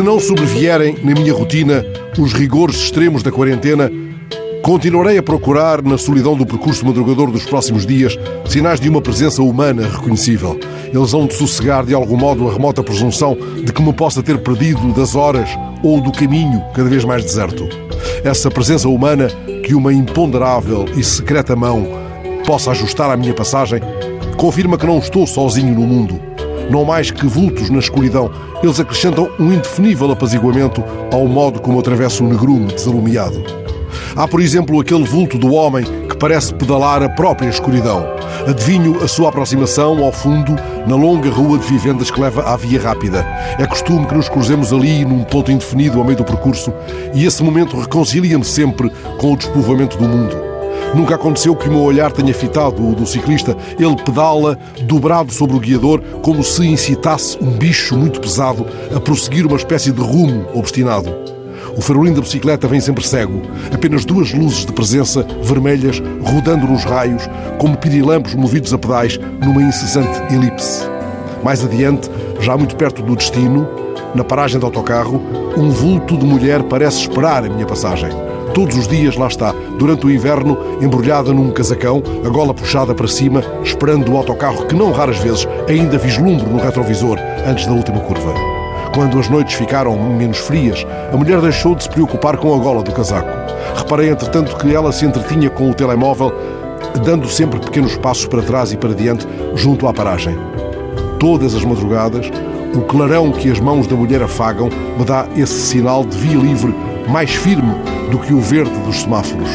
Se não sobrevierem na minha rotina os rigores extremos da quarentena, continuarei a procurar, na solidão do percurso madrugador dos próximos dias, sinais de uma presença humana reconhecível. Eles vão de sossegar, de algum modo, a remota presunção de que me possa ter perdido das horas ou do caminho cada vez mais deserto. Essa presença humana que uma imponderável e secreta mão possa ajustar à minha passagem confirma que não estou sozinho no mundo não mais que vultos na escuridão, eles acrescentam um indefinível apaziguamento ao modo como atravesso o negrume desalumiado. Há, por exemplo, aquele vulto do homem que parece pedalar a própria escuridão. Adivinho a sua aproximação ao fundo na longa rua de vivendas que leva à via rápida. É costume que nos cruzemos ali num ponto indefinido ao meio do percurso e esse momento reconcilia-me sempre com o despovoamento do mundo. Nunca aconteceu que o meu olhar tenha fitado o do ciclista. Ele pedala dobrado sobre o guiador, como se incitasse um bicho muito pesado a prosseguir uma espécie de rumo obstinado. O farolim da bicicleta vem sempre cego. Apenas duas luzes de presença, vermelhas, rodando nos raios, como pirilampos movidos a pedais numa incessante elipse. Mais adiante, já muito perto do destino, na paragem de autocarro, um vulto de mulher parece esperar a minha passagem. Todos os dias lá está, durante o inverno, embrulhada num casacão, a gola puxada para cima, esperando o autocarro que não raras vezes ainda vislumbro no retrovisor antes da última curva. Quando as noites ficaram menos frias, a mulher deixou de se preocupar com a gola do casaco. Reparei, entretanto, que ela se entretinha com o telemóvel, dando sempre pequenos passos para trás e para diante, junto à paragem. Todas as madrugadas, o clarão que as mãos da mulher afagam me dá esse sinal de via livre mais firme do que o verde dos semáforos.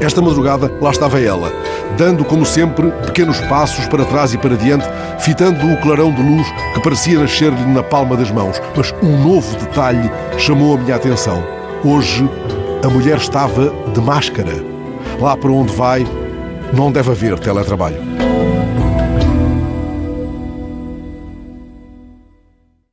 Esta madrugada lá estava ela, dando, como sempre, pequenos passos para trás e para diante, fitando o clarão de luz que parecia nascer-lhe na palma das mãos. Mas um novo detalhe chamou a minha atenção. Hoje, a mulher estava de máscara. Lá para onde vai, não deve haver teletrabalho.